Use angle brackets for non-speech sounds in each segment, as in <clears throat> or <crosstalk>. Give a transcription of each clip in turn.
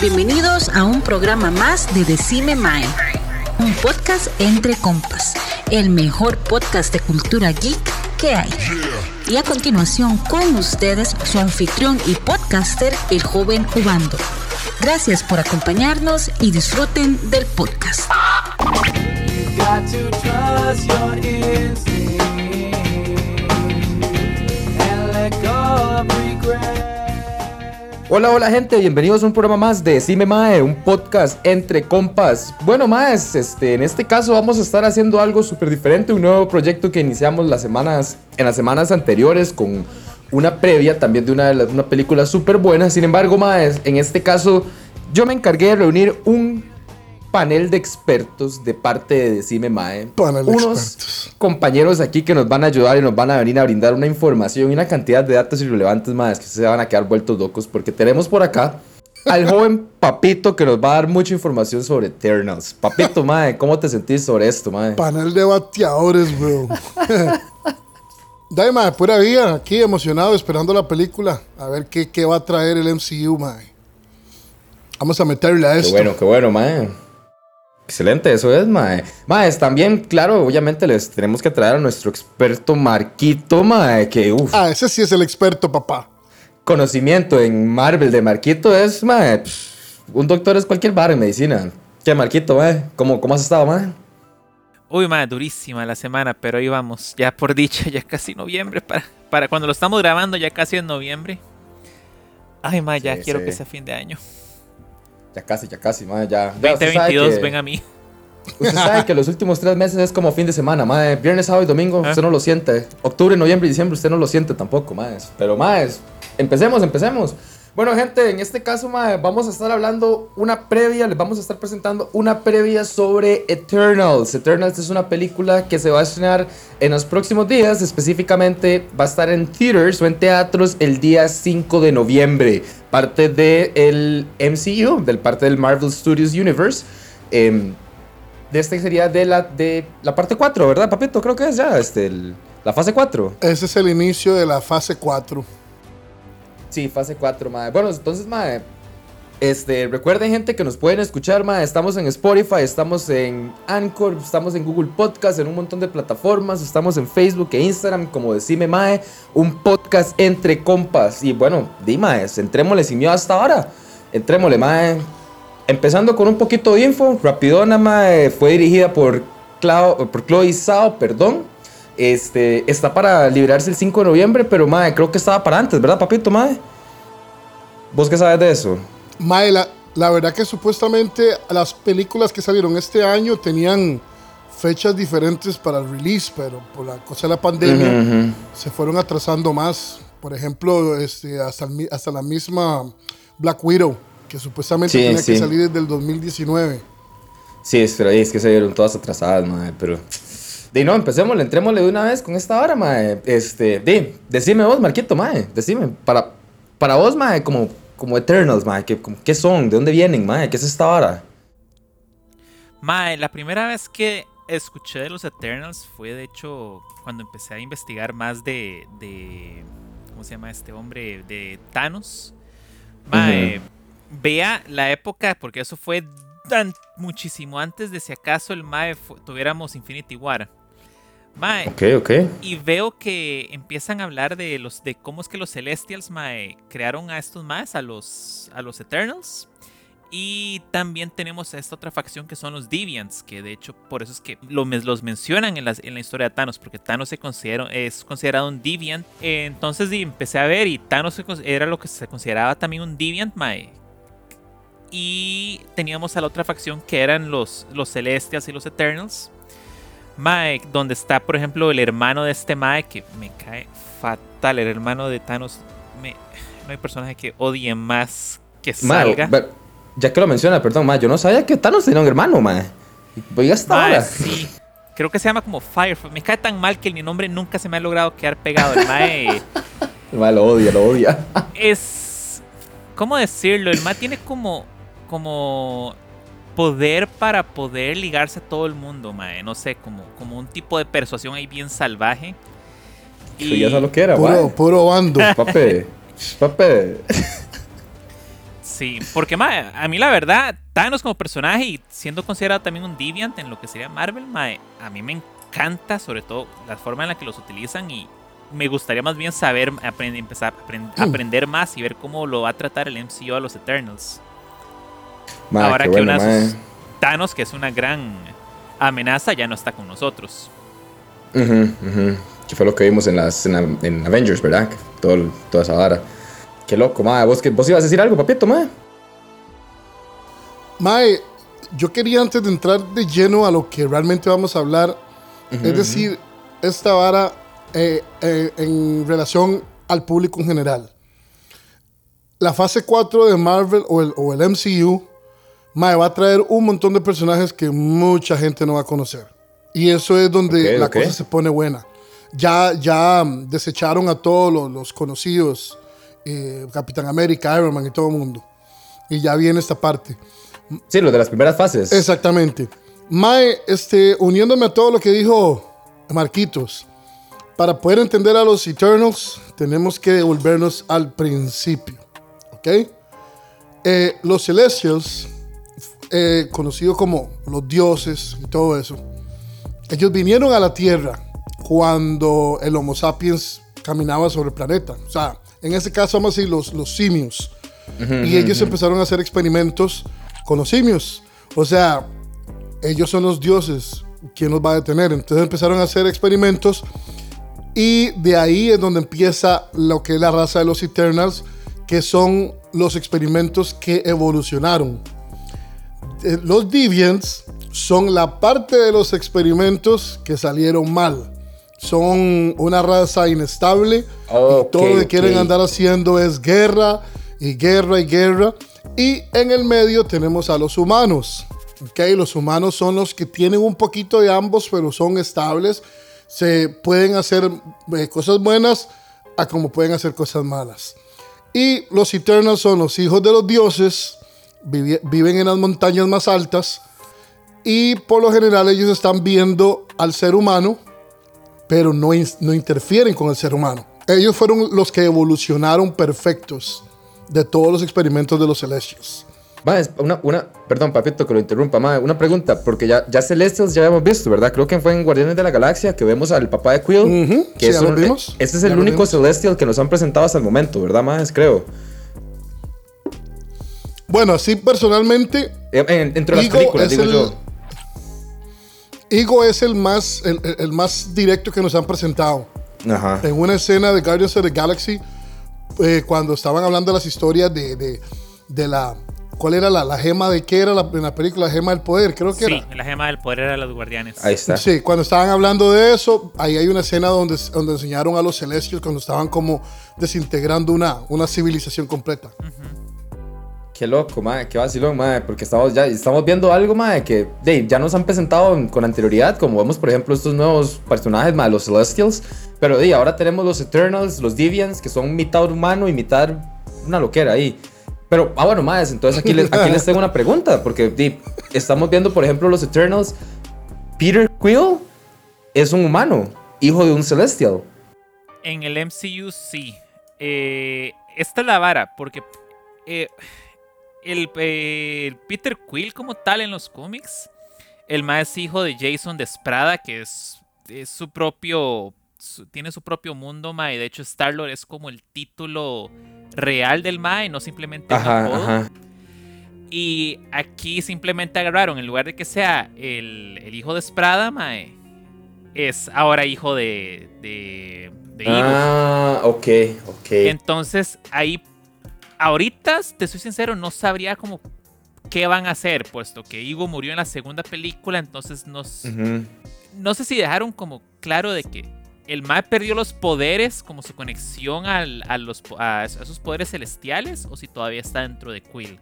Bienvenidos a un programa más de Decime Mae, un podcast entre compas, el mejor podcast de cultura geek que hay. Y a continuación con ustedes su anfitrión y podcaster, el joven Jubando. Gracias por acompañarnos y disfruten del podcast. Hola, hola gente, bienvenidos a un programa más de Decime Mae, un podcast entre compas. Bueno, Maes, este, en este caso vamos a estar haciendo algo súper diferente, un nuevo proyecto que iniciamos las semanas, en las semanas anteriores con una previa también de una, una película súper buena. Sin embargo, Maes, en este caso yo me encargué de reunir un panel de expertos de parte de Decime Mae. Panel Unos expertos. compañeros aquí que nos van a ayudar y nos van a venir a brindar una información y una cantidad de datos irrelevantes más que se van a quedar vueltos locos porque tenemos por acá al joven Papito que nos va a dar mucha información sobre Eternals. Papito, <laughs> Mae, ¿cómo te sentís sobre esto, Mae? Panel de bateadores, bro. <laughs> Dale, mae, pura vida. Aquí emocionado, esperando la película. A ver qué, qué va a traer el MCU, mae. Vamos a meterle a Qué esto. bueno, qué bueno, Mae. Excelente, eso es, Mae. Mae, también, claro, obviamente les tenemos que traer a nuestro experto Marquito, Mae, que, uff, Ah, ese sí es el experto, papá. conocimiento en Marvel de Marquito es, Mae, pff, un doctor es cualquier bar en medicina. ¿Qué, Marquito, Mae? ¿Cómo, cómo has estado, Mae? Uy, madre, durísima la semana, pero ahí vamos. Ya por dicha, <laughs> ya casi noviembre. Para, para cuando lo estamos grabando, ya casi en noviembre. Ay, madre, ya Sí, quiero sí. que sea fin de año. Ya casi, ya casi, Mae, ya. ya usted sabe 2022, que- ven a mí. Usted sabe que los últimos tres meses es como fin de semana, Mae. Viernes, sábado y domingo, Ah. usted no lo siente. Octubre, noviembre y diciembre, usted no lo siente tampoco, Mae. Pero, Mae, empecemos, empecemos. Bueno, gente, en este caso, Mae, vamos a estar hablando una previa, les vamos a estar presentando una previa sobre Eternals. Eternals es una película que se va a estrenar en los próximos días, específicamente va a estar en theaters o en teatros el día 5 de noviembre, parte del MCU, del parte del Marvel Studios Universe. Em, de este sería de la, de la parte 4, ¿verdad, papito? Creo que es ya este, la fase 4. Ese es el inicio de la fase 4. Sí, fase 4, mae. Bueno, entonces, mae. Este, recuerden, gente, que nos pueden escuchar, mae. Estamos en Spotify, estamos en Anchor, estamos en Google Podcast, en un montón de plataformas. Estamos en Facebook e Instagram, como Decime Mae. Un podcast entre compas. Y bueno, di, mae, entrémosle sin miedo hasta ahora. Entrémosle, mae. Empezando con un poquito de info. Rapidona, mae. Fue dirigida por, Clau- por Chloe Zhao, perdón. Este, está para liberarse el 5 de noviembre, pero mae, creo que estaba para antes, ¿verdad, papito, mae? ¿Vos qué sabes de eso? Mae, la, la verdad que supuestamente las películas que salieron este año tenían fechas diferentes para el release, pero por la cosa de la pandemia se fueron atrasando más. Por ejemplo, este, hasta, el hasta la misma Black Widow, que supuestamente Sí, tenía sí. que salir desde el 2019. Sí, es, pero es que se vieron todas atrasadas, mae, pero... Di, no, empecemos, entrémosle de una vez con esta hora, mae. Este, di, decime vos, Marquito, mae, decime, para, para vos, mae, como, como Eternals, mae, ¿qué, como- ¿qué son? ¿De dónde vienen, mae? ¿Qué es esta hora? Mae, la primera vez que escuché de los Eternals fue, de hecho, cuando empecé a investigar más de. de ¿Cómo se llama este hombre? De Thanos. Mae, vea la época, porque eso fue tan muchísimo antes de si acaso el Mae tuviéramos Infinity War. Mae, Ok, ok. y veo que empiezan a hablar de los de cómo es que los Celestials mae, crearon a estos más, a los a los Eternals. Y también tenemos a esta otra facción que son los Deviants, que de hecho por eso es que lo, los mencionan en, las- en la historia de Thanos, porque Thanos se considera, es considerado un Deviant. Entonces di, empecé a ver y Thanos era lo que se consideraba también un Deviant, mae. Y teníamos a la otra facción que eran los, los Celestials y los Eternals. Mae, donde está, por ejemplo, el hermano de este Mae que me cae fatal. El hermano de Thanos. me- no hay personaje que odie más que salga. ya que lo menciona, perdón, mae, yo no sabía que Thanos tenía un hermano, mae. Voy hasta Mae, ahora. sí. Creo que se llama como Firefly. Me cae tan mal que mi nombre nunca se me ha logrado quedar pegado. El Mae <laughs> El mae lo odia, lo odia. es. ¿Cómo decirlo? El Mae tiene como. Como. Poder para poder ligarse a todo el mundo, Mae. No sé, como, como un tipo de persuasión ahí bien salvaje. Y ya sabes lo que era, Puro, mae. puro bando. <laughs> Pape. Pape. Sí, porque mae, a mí la verdad, Thanos como personaje y siendo considerado también un deviant en lo que sería Marvel, mae, a mí me encanta sobre todo la forma en la que los utilizan y me gustaría más bien saber, aprend- empezar a aprend- Mm. aprender más y ver cómo lo va a tratar el MCU a los Eternals. Ahora que bueno, una de sus- Thanos, que es una gran amenaza, ya no está con nosotros. Que fue lo que vimos en, las, en, la- en Avengers, ¿verdad? Todo, toda esa vara. Qué loco, mae. ¿Vos, que, ¿Vos ibas a decir algo, papito, mae? Mae, yo quería antes de entrar de lleno a lo que realmente vamos a hablar, es decir, esta vara eh, eh, en relación al público en general. La fase 4 de Marvel o el, o el MCU, mae, va a traer un montón de personajes que mucha gente no va a conocer. Y eso es donde la cosa se pone buena. Ya, ya mm, desecharon a todos los, los conocidos, eh, Capitán América, Iron Man y todo el mundo. Y ya viene esta parte. Sí, lo de las primeras fases. Exactamente. Mae, este, uniéndome a todo lo que dijo Marquitos, para poder entender a los Eternals, tenemos que devolvernos al principio. ¿Ok? Eh, los Celestials, eh, conocidos como los dioses y todo eso, ellos vinieron a la Tierra cuando el Homo sapiens caminaba sobre el planeta. O sea, en este caso, vamos a decir los, los simios. y ellos empezaron a hacer experimentos con los simios. O sea, ellos son los dioses. ¿Quién los va a detener? Entonces empezaron a hacer experimentos y de ahí es donde empieza lo que es la raza de los Eternals, que son los experimentos que evolucionaron. Eh, Los Deviants son la parte de los experimentos que salieron mal. Son una raza inestable Ok, y todo lo que quieren andar haciendo es guerra y guerra y guerra. Y en el medio tenemos a los humanos. ¿ok? Los humanos son los que tienen un poquito de ambos, pero son estables. Se pueden hacer eh, cosas buenas a como pueden hacer cosas malas. Y los Eternals son los hijos de los dioses, viven en las montañas más altas y por lo general ellos están viendo al ser humano, pero no, no interfieren con el ser humano. Ellos fueron los que evolucionaron perfectos de todos los experimentos de los Celestials. Mae, es una, una, perdón, papito, que lo interrumpa, mae. Una pregunta, porque ya, ya Celestials ya habíamos visto, ¿verdad? Creo que fue en Guardianes de la Galaxia que vemos al papá de Quill. Ujú, que sí, es un- vimos. Este es el único vimos. Celestial que nos han presentado hasta el momento, ¿verdad, más Creo. Bueno, así personalmente, Eh, en- Entre las Ego películas, es digo el- yo. Ego es el más, el, más directo que nos han presentado. Ajá. en una escena de Guardians of the Galaxy, eh, cuando estaban hablando de las historias de, de, de la... ¿Cuál era la, la gema de qué era la, en la película? La gema del poder, creo que Sí, era. la gema del poder era los guardianes. Ahí está. Sí, cuando estaban hablando de eso, ahí hay una escena donde, donde enseñaron a los celestios cuando estaban como desintegrando una, una civilización completa. Qué loco, mae, qué vacilón, mae, porque estamos ya estamos viendo algo, mae, que ya nos han presentado en- con anterioridad, como vemos, por ejemplo, estos nuevos personajes, mae, los Celestials, pero de, ahora tenemos los Eternals, los Deviants, que son mitad humano y mitad una loquera ahí. Pero, ah, bueno, mae, entonces aquí les, aquí les tengo una pregunta, porque de, estamos viendo, por ejemplo, los Eternals, Peter Quill es un humano, hijo de un Celestial. En el MCU sí. Eh, esta es la vara, porque eh, el, eh, el Peter Quill como tal en los cómics, el más hijo de Jason Desprada, que es, es su propio, su- tiene su propio mundo, mae. De hecho, Star-Lord es como el título real del mae, no simplemente Ajá, ajá. Y aquí simplemente agarraron, en lugar de que sea el, el hijo de Sprada, mae, es ahora hijo de, de, de. Ah, ok, ok. Entonces, ahí, ahorita, te soy sincero, no sabría como qué van a hacer, puesto que Igo murió en la segunda película, entonces no, Ujú. no sé si dejaron como claro de que el Mae perdió los poderes, como su conexión al- a, los, a esos poderes celestiales, o si todavía está dentro de Quill.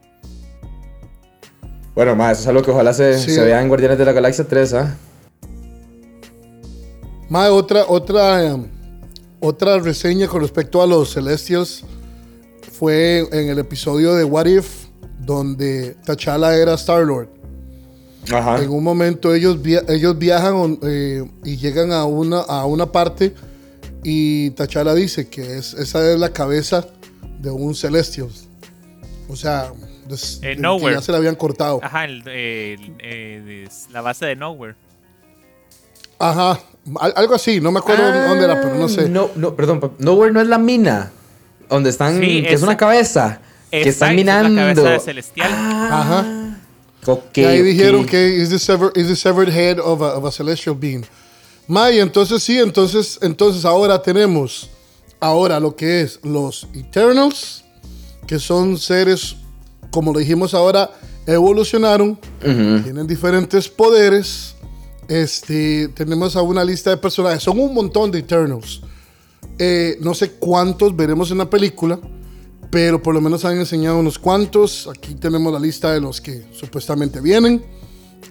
Bueno, ma, eso es algo que ojalá se, Sí. se vea en Guardianes de la Galaxia 3, ¿ah? Mae, otra, otra, eh, otra reseña con respecto a los Celestials fue en el episodio de What If, donde T'Challa era Star-Lord. Ajá. En un momento ellos, via- ellos viajan eh, y llegan a una, a una parte y T'Challa dice que es, esa es la cabeza de un Celestial. O sea, des- Eh, que ya se la habían cortado. Ajá, el, el- eh, la base de Nowhere. Ajá, al- algo así, no me acuerdo dónde era, pero no sé. Ah, No, no, perdón, Nowhere no es la mina. Donde están, Sí, que es esa- una cabeza. que están Exacto, es minando. cabeza de Celestial. Ah, Ajá. ok, y ahí ok. dijeron que is the, sever- is the severed head of a, of a celestial being. May, entonces sí, entonces, entonces ahora tenemos ahora lo que es los Eternals, que son seres, como lo dijimos ahora, evolucionaron, tienen diferentes poderes. Este, tenemos a una lista de personajes, son un montón de Eternals. Eh, no sé cuántos veremos en la película, pero por lo menos han enseñado unos cuantos. Aquí tenemos la lista de los que supuestamente vienen.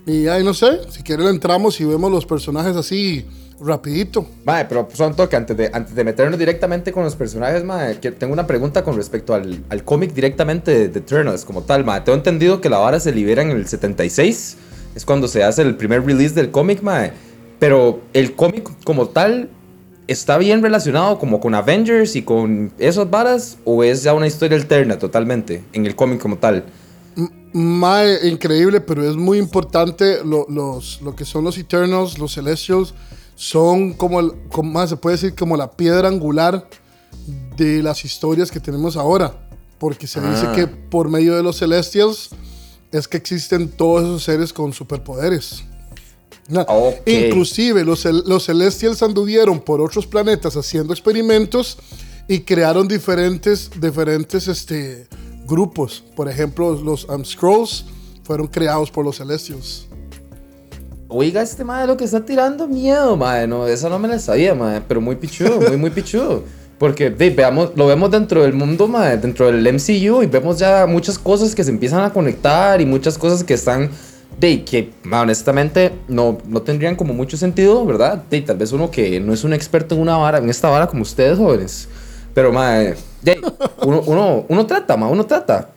Y ahí no sé, si quieren entramos y vemos los personajes así rapidito. Mae, pero son toque, antes de, antes de meternos directamente con los personajes, mae, tengo una pregunta con respecto al, al cómic directamente de, de Eternals como tal, mae. Tengo entendido que la vara se libera en el 76, es cuando se hace el primer release del cómic, mae. Pero el cómic como tal está bien relacionado como con Avengers y con esas varas, o es ya una historia alterna totalmente en el cómic como tal. Mae, increíble, pero es muy importante lo, los, lo que son los Eternals, los Celestials, son como, el, como más se puede decir como la piedra angular de las historias que tenemos ahora. Porque se dice Ah. que por medio de los Celestials es que existen todos esos seres con superpoderes. Na- Ok. Inclusive los, los Celestials anduvieron por otros planetas haciendo experimentos y crearon diferentes, diferentes este, grupos. Por ejemplo, los um, Scrolls fueron creados por los Celestials. Oiga, este madre lo que está tirando miedo, madre. No, esa no me la sabía, madre. Pero muy pichudo, muy, muy pichudo. Porque de, veamos, lo vemos dentro del mundo, madre, dentro del MCU y vemos ya muchas cosas que se empiezan a conectar y muchas cosas que están, de, que honestamente no, no tendrían como mucho sentido, ¿verdad? De, tal vez uno que no es un experto en una vara, en esta vara como ustedes, jóvenes. Pero, madre, de, uno, uno, uno trata, ma, uno trata.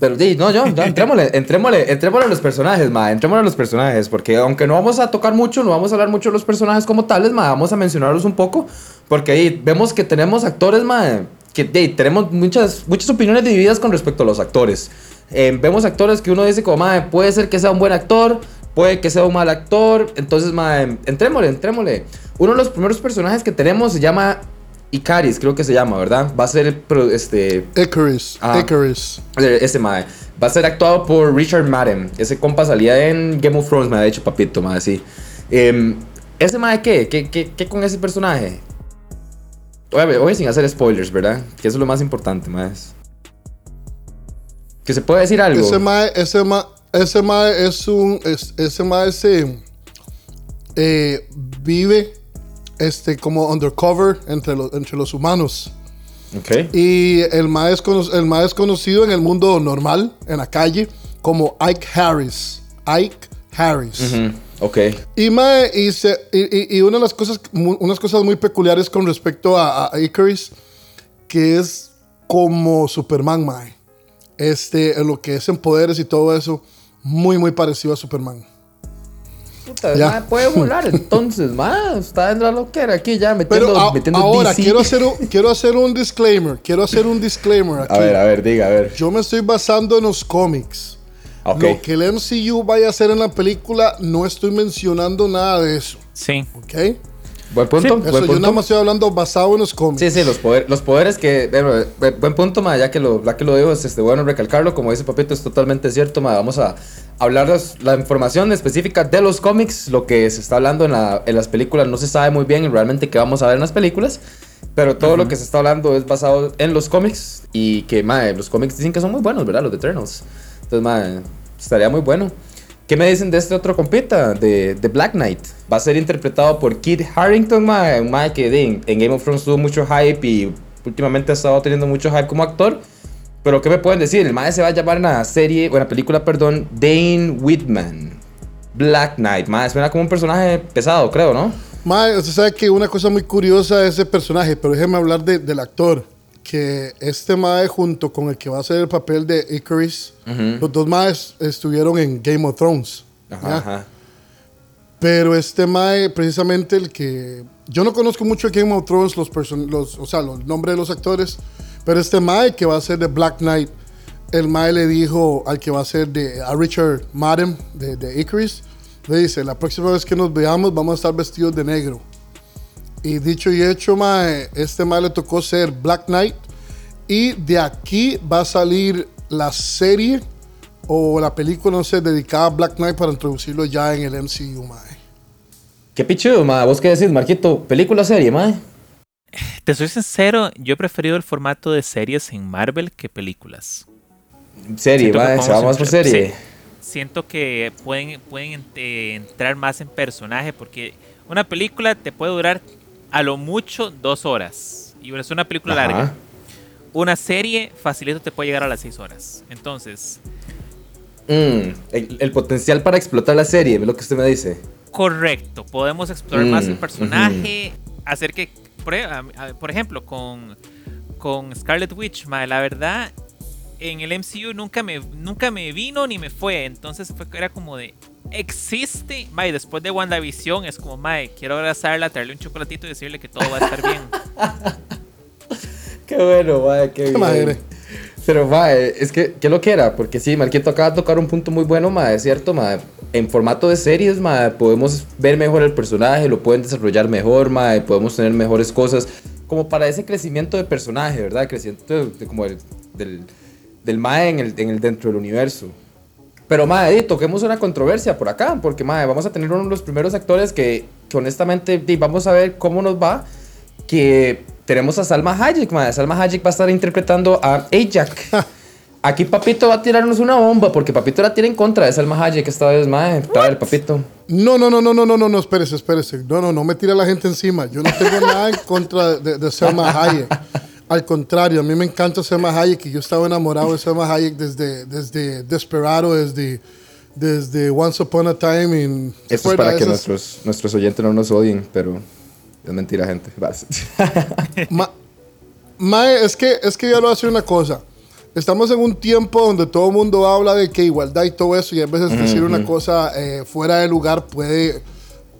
Pero sí, no, yo, ya, entrémosle, entrémosle, entrémosle a los personajes, ma, entrémosle a los personajes, porque aunque no vamos a tocar mucho, no vamos a hablar mucho de los personajes como tales, ma, vamos a mencionarlos un poco, porque ahí vemos que tenemos actores, ma, que de, tenemos muchas, muchas opiniones divididas con respecto a los actores. Eh, vemos actores que uno dice como, ma, puede ser que sea un buen actor, puede que sea un mal actor, entonces, ma, entrémosle, entrémosle. Uno de los primeros personajes que tenemos se llama Icaris, creo que se llama, ¿verdad? Va a ser este, Icarus, Ah. Icarus. eh, Ese mae. Va a ser actuado por Richard Madden. Ese compa salía en Game of Thrones, me ha dicho papito, mae, sí. Em, ¿Ese mae qué? ¿Qué, qué? qué con ese personaje? Oye, oye, sin hacer spoilers, ¿verdad? Que eso es lo más importante, mae. Que se puede decir algo. Ese mae, ese mae, ese mae es un, es- ese mae se eh, vive este como undercover entre los, entre los humanos. Ok. Y el mae, es el mae es conocido en el mundo normal, en la calle, como Ike Harris. Ike Harris. Ujú, Ok. Y, mae, y, se- y- y- una de las cosas, unas cosas muy peculiares con respecto a, a Icarus, que es como Superman, mae. Este, en lo que es en poderes y todo eso, muy, muy parecido a Superman. Puta, Ya. mae, puede volar entonces, mae. Está dentro de lo que era aquí ya metiendo, Pero a- metiendo ahora DC. quiero hacer, un, quiero hacer un disclaimer. Quiero hacer un disclaimer aquí. A ver, a ver, diga, a ver. Yo me estoy basando en los cómics. Ok. Lo que el MCU vaya a hacer en la película, no estoy mencionando nada de eso. Sí. ¿Ok? Buen punto. Sí, buen Eso yo punto. nada más estoy hablando basado en los cómics. Sí, sí, los, poder- los poderes que. bueno, eh, buen punto, ma, ya que lo, ya que lo digo, es este, bueno recalcarlo. Como dice Papito, es totalmente cierto, ma. Vamos a hablar los- la información específica de los cómics. Lo que se está hablando en, la- en las películas no se sabe muy bien realmente qué vamos a ver en las películas. Pero todo lo que se está hablando es basado en los cómics. Y que, ma, los cómics dicen que son muy buenos, ¿verdad? Los de Eternals. Entonces, ma, estaría muy bueno. ¿Qué me dicen de este otro compita? De, de Black Knight. Va a ser interpretado por Kit Harrington, un mae que en, Game of Thrones tuvo mucho hype y últimamente ha estado teniendo mucho hype como actor. Pero ¿qué me pueden decir? El mae se va a llamar en la serie, o en la película, perdón, Dane Whitman. Black Knight, mae, suena como un personaje pesado, creo, ¿no? Mae, usted sabe que una cosa muy curiosa de ese personaje, pero déjeme hablar de- del actor. Que este Mae, junto con el que va a hacer el papel de Icarus, los dos Maes estuvieron en Game of Thrones. Ajá, ajá. Pero este Mae, precisamente el que yo no conozco mucho Game of Thrones, los, los o sea, los nombres de los actores, pero este Mae que va a ser de Black Knight, el Mae le dijo al que va a ser de a Richard Madden de, de Icarus, le dice, la próxima vez que nos veamos vamos a estar vestidos de negro. Y dicho y hecho, mae, este mae le tocó ser Black Knight. Y de aquí va a salir la serie o la película, no sé, dedicada a Black Knight para introducirlo ya en el MCU, mae. Qué pichudo, mae. ¿Vos qué decís, Marquito? ¿Película o serie, mae? Te soy sincero, yo he preferido el formato de series en Marvel que películas. Serie, mae, se va más por serie. Siento que pueden, pueden eh, entrar más en personaje porque una película te puede durar a lo mucho dos horas. Y es una película larga. Una serie facilito te puede llegar a las seis horas. Entonces... Mm, el, potencial para explotar la serie, es lo que usted me dice. Correcto, podemos explorar más el mm, personaje, hacer que, por, ejemplo, con, con Scarlet Witch, la verdad, en el MCU nunca me, nunca me vino ni me fue, entonces fue, era como de, existe, Mae, después de WandaVision es como, Mae, quiero abrazarla, traerle un chocolatito y decirle que todo va a estar bien. <laughs> qué bueno, Mae, qué, bien. Pero, Mae, es que, ¿qué lo que era? Porque sí, Marquito acaba de tocar un punto muy bueno, Mae, es cierto, Mae. En formato de series, Mae, podemos ver mejor el personaje, lo pueden desarrollar mejor, Mae, podemos tener mejores cosas. Como para ese crecimiento de personaje, ¿verdad? Crecimiento de, como el, del, del Mae en el, en el, dentro del universo. Pero, madre, toquemos una controversia por acá, porque, madre, vamos a tener uno de los primeros actores que, que honestamente, vamos a ver cómo nos va. Que tenemos a Salma Hayek, madre. Salma Hayek va a estar interpretando a Ajax. Aquí Papito va a tirarnos una bomba, porque Papito la tiene en contra de Salma Hayek esta vez, madre. el Papito. No, no, no, no, no, no, no, no, espérese, espérese. No, no, no me tira la gente encima. Yo no tengo nada en contra de, de Salma Hayek. <laughs> Al contrario, a mí me encanta Selma Hayek y yo estaba enamorado de Selma Hayek desde, desde Desperado, desde, desde Once Upon a Time. In, Esto es para que nuestros, nuestros oyentes no nos odien, pero es mentira, gente. <laughs> ma, es, que, es que yo lo hace una cosa. Estamos en un tiempo donde todo el mundo habla de que igualdad y todo eso, y a veces decir una cosa eh, fuera de lugar puede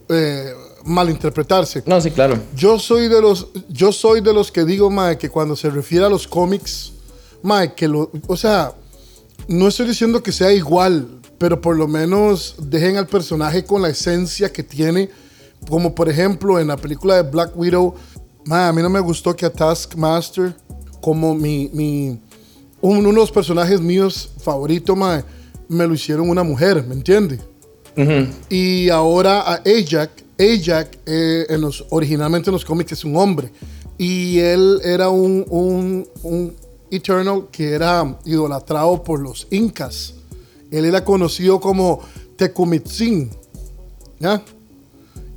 eh, malinterpretarse. No, sí, claro. Yo soy de los, yo soy de los que digo, mae, que cuando se refiere a los cómics, mae, que lo, o sea, no estoy diciendo que sea igual, pero por lo menos dejen al personaje con la esencia que tiene, como por ejemplo en la película de Black Widow, mae, a mí no me gustó que a Taskmaster, como mi, mi uno de los personajes míos favoritos, mae, me lo hicieron una mujer, ¿me entiende? Y ahora a Ajax Ajax, eh, en los, originalmente en los cómics, es un hombre. Y él era un, un, un Eternal que era idolatrado por los incas. Él era conocido como Tekumitzin. ¿Ya?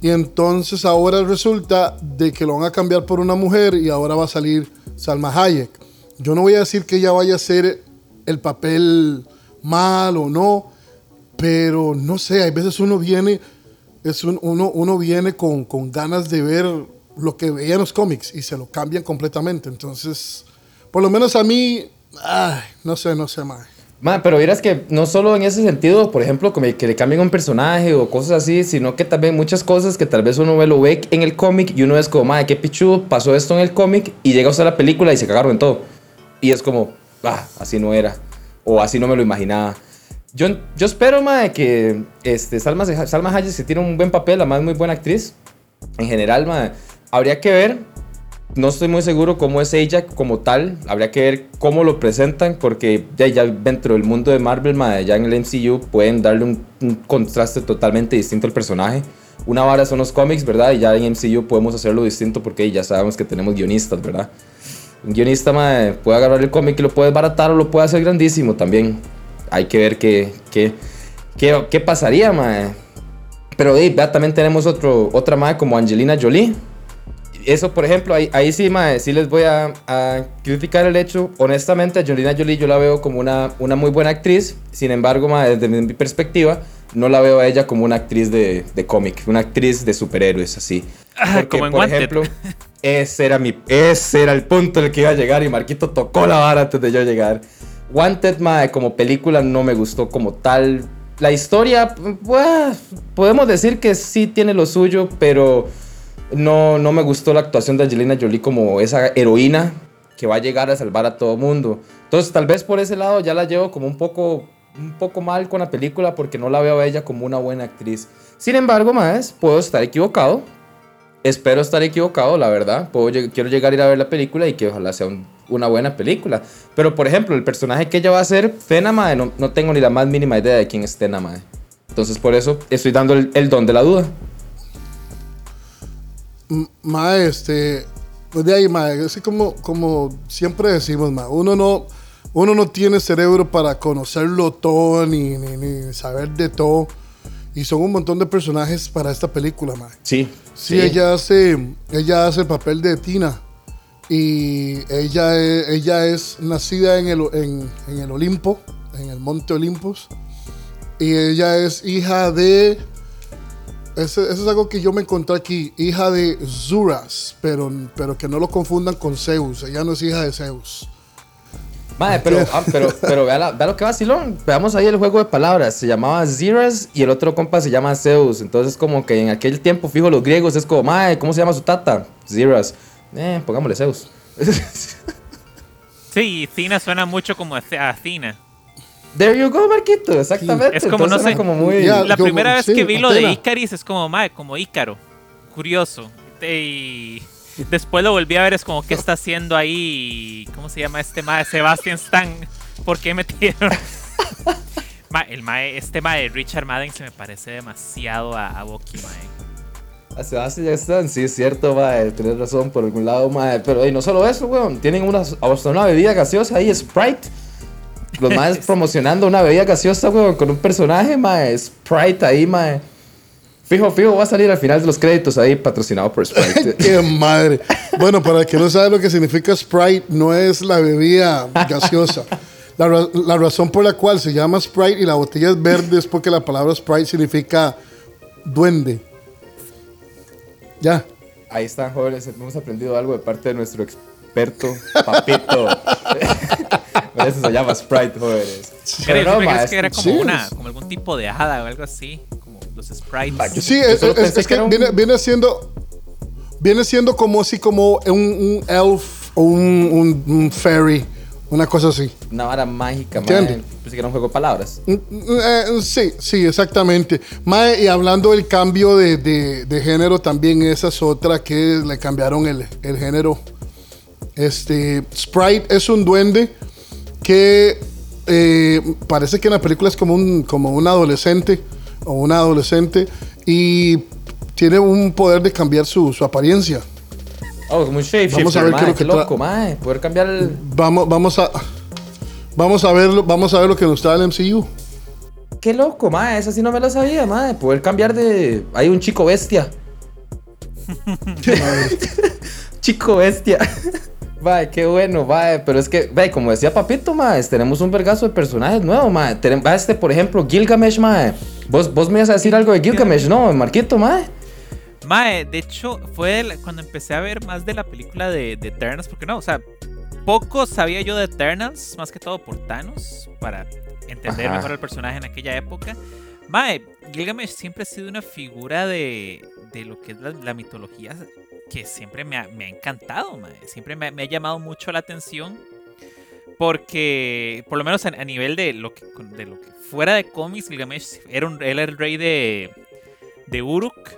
Y entonces ahora resulta de que lo van a cambiar por una mujer y ahora va a salir Salma Hayek. Yo no voy a decir que ella vaya a ser el papel mal o no, pero no sé, hay veces uno viene es uno, uno viene con, con, ganas de ver lo que veía en los cómics y se lo cambian completamente. Entonces, por lo menos a mí, ay, no sé, no sé más. pero verás que no solo en ese sentido, por ejemplo, que le cambien un personaje o cosas así, sino que también muchas cosas que tal vez uno ve, lo ve en el cómic y uno es como, madre, qué pichudo, pasó esto en el cómic y llega a la película y se cagaron en todo. Y es como, ah, así no era. O así no me lo imaginaba. Yo, yo espero, mae, que este, Salma, Salma Hayek se tiene un buen papel, además muy buena actriz. En general, habría que ver. No estoy muy seguro cómo es ella como tal. Habría que ver cómo lo presentan, porque ya, ya dentro del mundo de Marvel, ya en el MCU pueden darle un, un, contraste totalmente distinto al personaje. Una vara son los cómics, ¿verdad? Y ya en MCU podemos hacerlo distinto porque ya sabemos que tenemos guionistas, ¿verdad? Un guionista mae, puede agarrar el cómic y lo puede baratar o lo puede hacer grandísimo también hay que ver qué, qué, qué, pasaría, mae. Pero también tenemos otro, otra mae como Angelina Jolie. Eso, por ejemplo, ahí, ahí sí, mae, sí les voy a, criticar el hecho. Honestamente, Angelina Jolie yo la veo como una, una muy buena actriz. Sin embargo, mae, desde mi perspectiva, no la veo a ella como una actriz de, de cómic, una actriz de superhéroes, así. <laughs> Porque, por ejemplo, <laughs> ese era, mi, ese era el punto en el que iba a llegar y Marquito tocó la vara antes de yo llegar. Wanted, mae, como película no me gustó como tal. La historia, pues, podemos decir que sí tiene lo suyo, pero no, no me gustó la actuación de Angelina Jolie como esa heroína que va a llegar a salvar a todo mundo. Entonces, tal vez por ese lado ya la llevo como un poco, un poco mal con la película porque no la veo a ella como una buena actriz. Sin embargo, más, puedo estar equivocado. Espero estar equivocado, la verdad. Puedo, quiero llegar a ir a ver la película y que ojalá sea una buena película. Pero, por ejemplo, el personaje que ella va a ser, Fena, mae, no, no tengo ni la más mínima idea de quién es Fena, mae. Entonces, por eso estoy dando el, don de la duda. Mae, este. Pues de ahí, mae, así como, como siempre decimos, mae, uno no, uno no tiene cerebro para conocerlo todo ni, ni, saber de todo. Y son un montón de personajes para esta película, mae. Sí. Sí, Ella, hace, ella hace el papel de Tina. Y ella, ella es nacida en el, en, en el Olimpo, en el Monte Olimpos. Y ella es hija de. Eso, es algo que yo me encontré aquí. Hija de Zuras, pero, pero que no lo confundan con Zeus. Ella no es hija de Zeus. Madre, pero, ah, pero, pero vea, lo que va, Silón. Veamos ahí el juego de palabras. Se llamaba Zeras y el otro compa se llama Zeus. Entonces, como que en aquel tiempo, fijo, los griegos es como, madre, ¿cómo se llama su tata? Zeras. Eh, pongámosle Zeus. sí, Cina suena mucho como a Cina. There you go, Marquito, exactamente. Es como, no sé, como muy... la primera vez que vi lo de Icaris es como, madre, como Ícaro. Curioso. Y después lo volví a ver, es como, ¿qué está haciendo ahí? ¿Cómo se llama este mae? Sebastian Stan. ¿Por qué metieron? <laughs> el mae, este mae Richard Madden se me parece demasiado a, a Bucky, mae. A Sebastian Stan, sí, es cierto, mae. Tienes razón por algún lado, mae. Pero y no solo eso, weón. Tienen una, una bebida gaseosa ahí, Sprite los <laughs> más promocionando una bebida gaseosa, weón, con un personaje, mae. Sprite ahí, mae. Fijo, fijo, va a salir al final de los créditos ahí patrocinado por Sprite. ¡Qué madre! Bueno, para el que no sabe lo que significa Sprite, no es la bebida gaseosa. La, la, razón por la cual se llama Sprite y la botella es verde es porque la palabra Sprite significa duende. Ya. Ahí están, jóvenes. Hemos aprendido algo de parte de nuestro experto, Papito. <laughs> Por eso se llama Sprite, jóvenes. Pero no, que era como, una, como algún tipo de hada o algo así. Los sprites. Sí, es, que, viene, viene, siendo. Viene siendo como así como un, elf o un, fairy. Una cosa así. Una vara mágica, ¿Entiendes? Pensé que era un juego de palabras. Mm, mm, eh, sí, sí, exactamente. Mae, y hablando del cambio de, de, género, también esa es otra que le cambiaron el, el género. Este, Sprite es un duende que eh, parece que en la película es como un, como un adolescente o una adolescente y tiene un poder de cambiar su, su apariencia. Oh, como un shape Vamos a ver qué, lo que loco, mae. Poder cambiar el... Vamos, vamos a... Vamos a ver, vamos a ver lo que nos trae el MCU. Qué loco, mae. Esa sí no me la sabía, mae. Poder cambiar de... Hay un chico bestia. <laughs> <laughs> chico bestia. Vaya, qué bueno, vaya, pero es que, vaya, como decía Papito, más tenemos un vergazo de personajes nuevos, mae. Va este, por ejemplo, Gilgamesh, mae. Vos, vos me ibas a decir algo de Gilgamesh, ¿no, Marquito, mae? Mae, de hecho, fue cuando empecé a ver más de la película de, de Eternals, porque no, o sea, poco sabía yo de Eternals, más que todo por Thanos, para entender mejor el personaje en aquella época. Mae, Gilgamesh siempre ha sido una figura de, de lo que es la mitología que siempre me ha, encantado, siempre me, ha llamado mucho la atención. Porque, por lo menos a, nivel de lo, que, de lo que fuera de cómics, Gilgamesh era un, él era el rey de, de Uruk.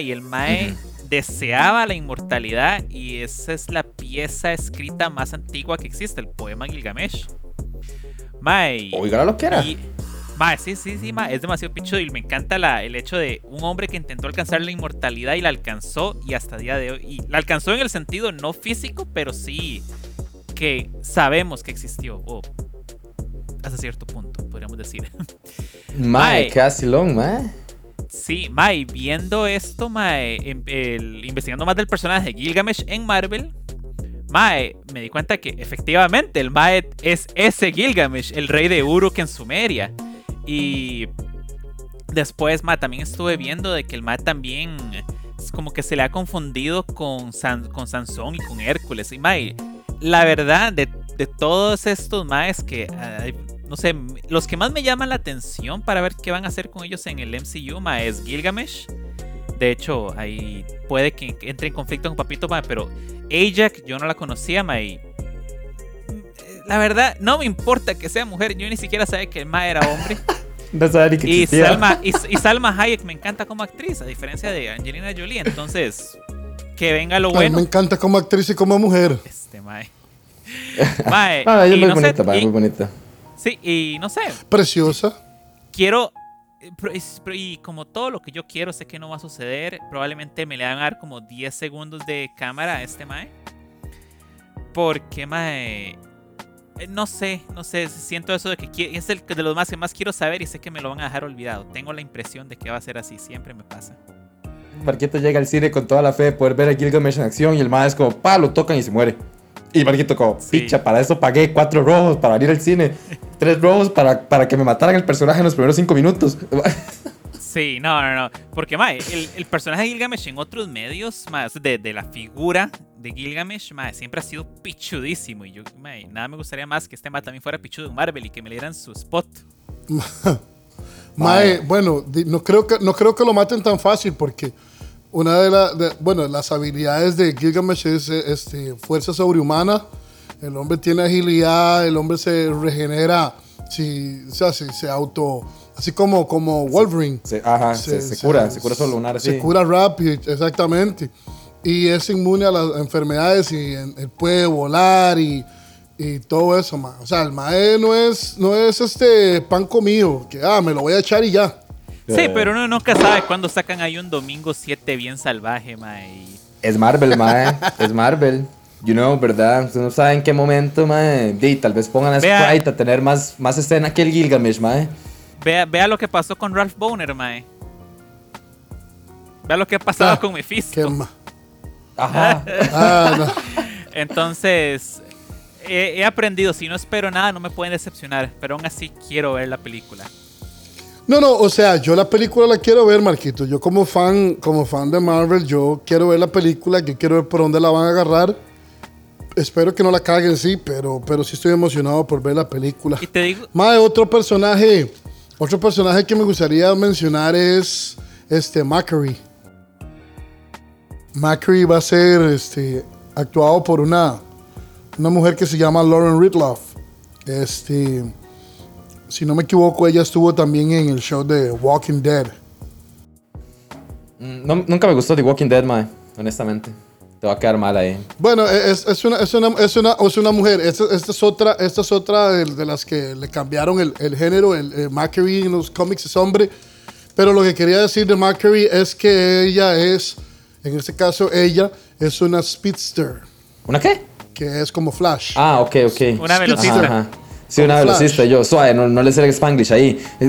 y el Mae deseaba la inmortalidad y esa es la pieza escrita más antigua que existe, el poema Gilgamesh. Mae, Oiga lo que era. Ma, sí, sí, sí, ma, es demasiado pichudo y me encanta la, el hecho de un hombre que intentó alcanzar la inmortalidad y la alcanzó y hasta día de hoy. Y la alcanzó en el sentido no físico, pero sí que sabemos que existió. O hasta cierto punto, podríamos decir. <laughs> Mae, casi long, mae. Sí, Mae, viendo esto, Mae, em, investigando más del personaje de Gilgamesh en Marvel, Mae, me di cuenta que efectivamente el Mae es ese Gilgamesh, el rey de Uruk en Sumeria. Y después, ma, también estuve viendo de que el ma también es como que se le ha confundido con, con Sansón y con Hércules. Y ma, la verdad, de, todos estos maes que, no sé, los que más me llaman la atención para ver qué van a hacer con ellos en el MCU, ma, es Gilgamesh, De hecho, ahí puede que entre en conflicto con Papito, mae, pero Ajax yo no la conocía, mae. La verdad, no me importa que sea mujer, yo ni siquiera sabía que el mae era hombre. <laughs> No sabía ni que Y. Salma, y, y Salma Hayek me encanta como actriz, a diferencia de Angelina Jolie. Entonces, que venga lo bueno. me encanta como actriz y como mujer. Este mae. <laughs> Mae, <laughs> Ah, ella es muy no sé, bonita, mae, y- muy bonita. Sí, y no sé, Preciosa. quiero. eh, Y como todo lo que yo quiero, sé que no va a suceder. Probablemente me le van a dar como 10 segundos de cámara a este Mae. Porque Mae. Eh, No sé, no sé, siento eso de que es el de los más que más quiero saber y sé que me lo van a dejar olvidado. Tengo la impresión de que va a ser así, siempre me pasa. Marquito llega al cine con toda la fe de poder ver a Gilgamesh en acción y el mae es como, pa, lo tocan y se muere. Y Marquito como, Sí. picha, para eso pagué cuatro robos para venir al cine. <laughs> Tres robos para, para que me mataran el personaje en los primeros cinco minutos. <laughs> Sí, no, no, no. Porque, mae, el, el personaje de Gilgamesh en otros medios, más de, de la figura de Gilgamesh, mae, siempre ha sido pichudísimo. Y yo, mae, nada me gustaría más que este mae también fuera pichudo en Marvel y que me le dieran su spot. <laughs> Mae, bueno, no creo, que, no creo que lo maten tan fácil porque una de, la- de- bueno, las habilidades de Gilgamesh es eh, este, fuerza sobrehumana. El hombre tiene agilidad, el hombre se regenera, si, o sea, se, se auto, así como, como Wolverine. Se- ajá, se, se cura, se cura solo lunar, Se sí. cura rápido, exactamente. Y es inmune a las enfermedades y en- él puede volar y, y todo eso, ma. O sea, el mae no es, no es este pan comido, que ah, me lo voy a echar y ya. Sí, Eh. pero uno nunca sabe cuándo sacan ahí un domingo 7 bien salvaje, mae. y- Es Marvel, mae. es Marvel. You know, ¿verdad? Usted no sabe en qué momento, mae. Di, tal vez pongan a Vea. Sprite a tener más, más escena que el Gilgamesh, mae. Vea, vea lo que pasó con Ralph Boner, mae. Vea lo que ha pasado Ah, con Qué Mephisto. ma- Ajá. Ah, no. <laughs> Entonces, he, he aprendido, si no espero nada, no me pueden decepcionar. Pero aún así quiero ver la película. No, no, o sea, yo la película la quiero ver, Marquito. Yo como fan, como fan de Marvel, yo quiero ver la película, yo quiero ver por dónde la van a agarrar. Espero que no la caguen, sí, pero, pero sí estoy emocionado por ver la película. Y te digo, Más otro personaje, otro personaje que me gustaría mencionar es este Macquarie. Macquarie va a ser este, actuado por una, una mujer que se llama Lauren Ridloff. Este, si no me equivoco, ella estuvo también en el show de Walking Dead. Mm, no- nunca me gustó The Walking Dead, mae. Honestamente. Te va a quedar mal ahí. Bueno, es, es una, es, una, es, una, es una mujer. Esta, esta es otra, esta es otra de, de las que le cambiaron el, el género. El, el Macquarie en los cómics es hombre. Pero lo que quería decir de Macquarie es que ella es, en este caso, ella es una speedster, ¿Una qué? que es como Flash. Ah, ok, ok. Una Ajá, velocista. ajá. Sí, una Como Flash. velocista. Yo, suave, no, no le sé el Spanglish ahí. <laughs>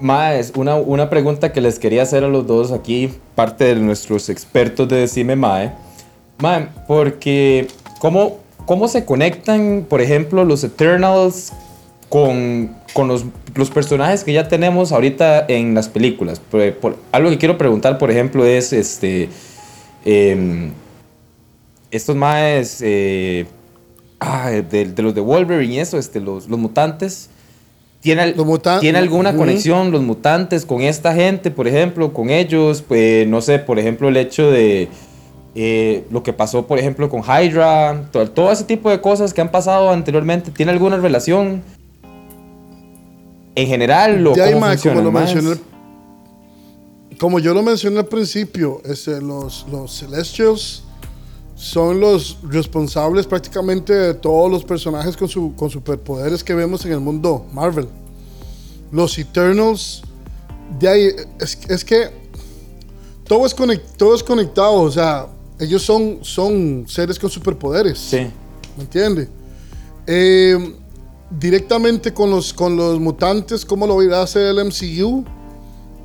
Más, una, una pregunta que les quería hacer a los dos aquí, parte de nuestros expertos de Decime Mae. Mae, porque ¿cómo, ¿cómo se conectan, por ejemplo, los Eternals con, con los, los personajes que ya tenemos ahorita en las películas? Por- por- algo que quiero preguntar, por ejemplo, es este... em, estos Maes... eh, ah, de, de los de Wolverine y eso, este, los, los mutantes. ¿Tiene, Los ¿Tiene alguna conexión los mutantes con esta gente, por ejemplo, con ellos? Pues no sé, por ejemplo, el hecho de eh, lo que pasó, por ejemplo, con Hydra, todo, todo ese tipo de cosas que han pasado anteriormente, ¿tiene alguna relación? En general, lo cómo mae, funciona como lo más? mencioné, como yo lo mencioné al principio, este, los, los Celestials son los responsables prácticamente de todos los personajes con, su, con superpoderes que vemos en el mundo Marvel. Los Eternals, de ahí, es, es que todo es, todo es conectado, o sea, ellos son, son seres con superpoderes. Sí. ¿Me entiende? Eh, directamente con los, con los mutantes, ¿cómo lo irá a hacer el MCU?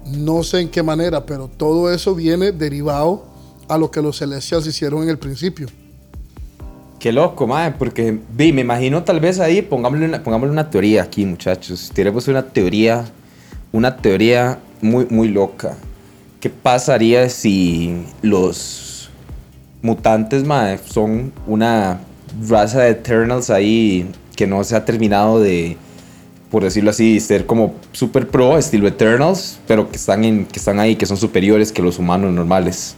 No sé en qué manera, pero todo eso viene derivado a lo que los Celestials hicieron en el principio. Qué loco, mae, porque vi, me imagino tal vez ahí, pongámosle una, pongámosle una teoría aquí, muchachos. Tenemos una teoría, una teoría muy, muy loca. ¿Qué pasaría si los mutantes, mae, son una raza de Eternals ahí que no se ha terminado de por decirlo así, ser como super pro, estilo Eternals, pero que están, en, que están ahí, que son superiores que los humanos normales.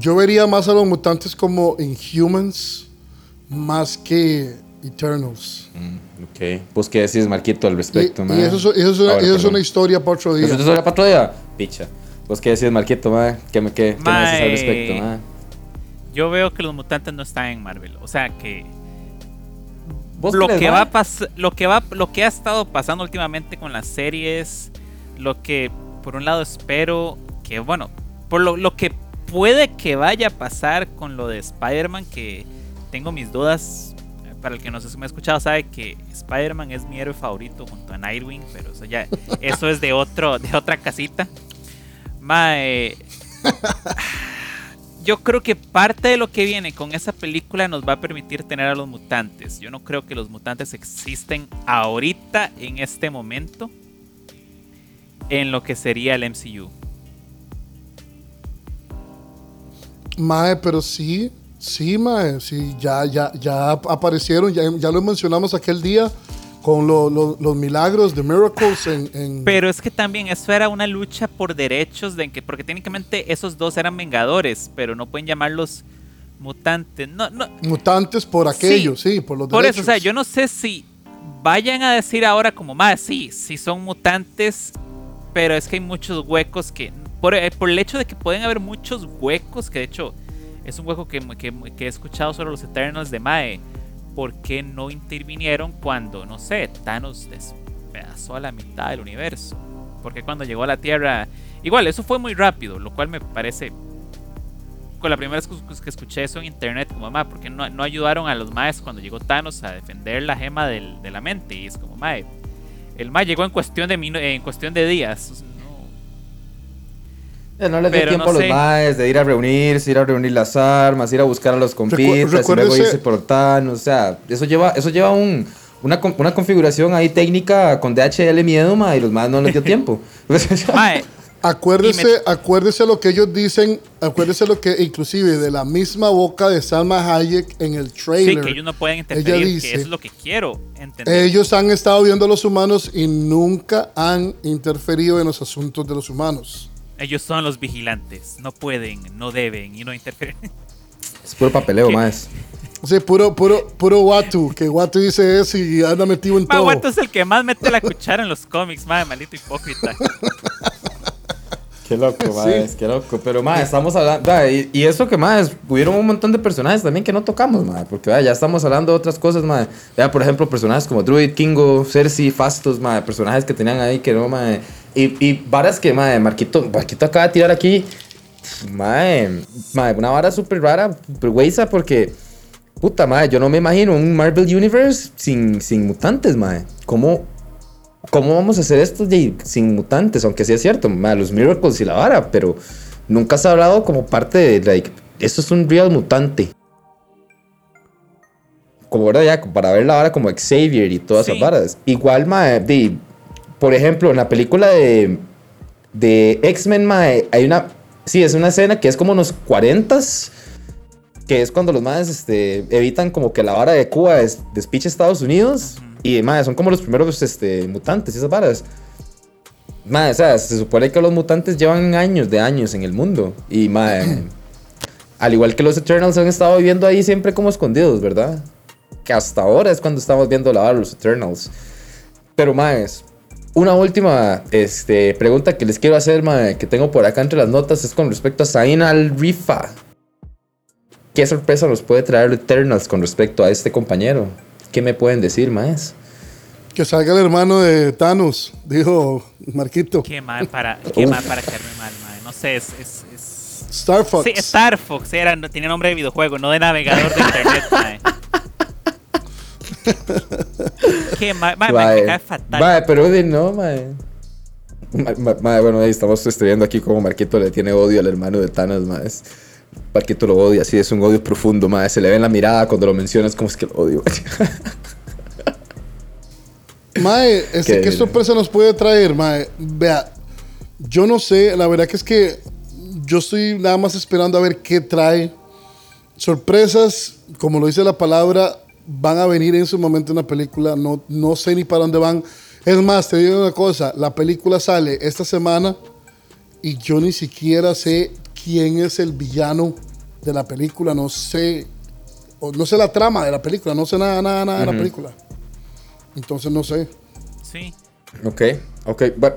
Yo vería más a los mutantes como Inhumans más que Eternals. Mm, ok. ¿Vos qué decís, Marquito, al respecto, y, y eso, eso, Ah, bueno, eso es una historia para otro ¿Eso día. es una historia para otro día? Picha. ¿Vos qué decís, Marquito? ¿Qué me, qué, qué me decís al respecto, man? Yo veo que los mutantes no están en Marvel. O sea que ¿Vos lo que va a lo que va lo que ha estado pasando últimamente con las series, lo que por un lado espero que bueno, por lo, lo que puede que vaya a pasar con lo de Spider-Man que tengo mis dudas. Para el que nos me ha escuchado sabe que Spider-Man es mi héroe favorito junto a Nightwing, pero eso ya eso es de otro de otra casita. Mae, <laughs> yo creo que parte de lo que viene con esa película nos va a permitir tener a los mutantes. Yo no creo que los mutantes existen ahorita, en este momento, en lo que sería el MCU. Mae, pero sí, sí, mae, sí, ya, ya, ya aparecieron, ya, ya lo mencionamos aquel día con lo- lo- los milagros de Miracles en, en- Pero es que también eso era una lucha por derechos, de que, porque técnicamente esos dos eran vengadores, pero no pueden llamarlos mutantes. No, no, mutantes por aquello, sí, por los Por derechos. eso, o sea, yo no sé si vayan a decir ahora como más, sí, sí son mutantes, pero es que hay muchos huecos que, por, eh, por el hecho de que pueden haber muchos huecos, que de hecho es un hueco que, que- que he escuchado sobre los Eternals de Mae, ¿por qué no intervinieron cuando, no sé, Thanos despedazó a la mitad del universo? Porque cuando llegó a la Tierra, igual, eso fue muy rápido, lo cual me parece con la primera vez que escuché eso en internet, como mamá, porque no, no ayudaron a los maes cuando llegó Thanos a defender la gema del- de la mente? Y es como, mae, el mae llegó en cuestión de, en cuestión de días. No. Eh, no les dio Pero tiempo no a los sé. maes de ir a reunirse, ir a reunir las armas, ir a buscar a los compitas y luego irse por Thanos. O sea, eso lleva, eso lleva un, una, con- una configuración ahí técnica con DHL miedo, ma, y los maes no les dio <laughs> tiempo. <laughs> Mae, Acuérdese, me- acuérdese lo que ellos dicen, acuérdese lo que inclusive de la misma boca de Salma Hayek en el sí, trailer. que ellos no pueden Ella interferir, dice- que eso es lo que quiero entender. Ellos han estado viendo a los humanos y nunca han interferido en los asuntos de los humanos. Ellos son los vigilantes, no pueden, no deben y no interfieren. es puro papeleo. O sea, puro, puro, puro Watu, que Watu dice eso y anda metido en Mae, todo. Guato es el que más mete la cuchara en los cómics, mae, maldito hipócrita. <laughs> Qué loco, maes, qué loco. Pero, maes, estamos hablando. Y, y eso que, maes, hubieron un montón de personajes también que no tocamos, maes. Porque, ya estamos hablando de otras cosas. Vea, por ejemplo, personajes como Druid, Kingo, Cersei, Fastos, maes. Personajes que tenían ahí que no, maes. Y, y varas que, maes, Marquito, Marquito acaba de tirar aquí. Mae, mae, una vara súper rara, súper güeyza, porque. Puta, mae, yo no me imagino un Marvel Universe sin, sin mutantes, mae. ¿Cómo, ¿Cómo vamos a hacer esto de- sin mutantes? Aunque sí es cierto, mae, los Miracles y la vara, pero nunca se ha hablado como parte de, like, esto es un real mutante. Como, ¿verdad? Ya, para ver la vara como Xavier y todas Sí. esas varas. Igual, mae, de, por ejemplo, en la película de, de X-Men, mae, hay una. Sí, es una escena que es como unos 40s. Que es cuando los madres este, evitan como que la vara de Cuba des- despiche Estados Unidos. Y madre, son como los primeros este, mutantes y esas varas. Madre, o sea, se supone que los mutantes llevan años de años en el mundo. Y madre, <clears throat> al igual que los Eternals han estado viviendo ahí siempre como escondidos, ¿verdad? Que hasta ahora es cuando estamos viendo la vara de los Eternals. Pero más, una última este, pregunta que les quiero hacer, mae, que tengo por acá entre las notas, es con respecto a Zayn al-Rifa. ¿Qué sorpresa nos puede traer Eternals con respecto a este compañero? ¿Qué me pueden decir, más? Que salga el hermano de Thanos, dijo Marquito. Qué mal para, qué mal para caerme mal, mae. No sé, es, es, es- Star Fox. Sí, Star Fox era, tenía nombre de videojuego, no de navegador de internet, <laughs> mae. <laughs> Qué mal, mae, mae, me cae fatal. Mae, pero de- no, mae. Ma- ma- mae, bueno, ahí estamos estudiando aquí cómo Marquito le tiene odio al hermano de Thanos, mae. Marquito lo odia, sí, es un odio profundo, mae. Se le ve en la mirada cuando lo mencionas, como es que lo odio. <laughs> Mae, este, Qué ¿qué bien. sorpresa nos puede traer, Mae? Vea, yo no sé, la verdad que es que yo estoy nada más esperando a ver qué trae. Sorpresas, como lo dice la palabra, van a venir en su momento una película. No, no sé ni para dónde van. Es más, te digo una cosa. La película sale esta semana y yo ni siquiera sé quién es el villano de la película. No sé. no sé la trama de la película. No sé nada, nada, nada de la película. Entonces no sé. Sí. Ok, ok. Bueno,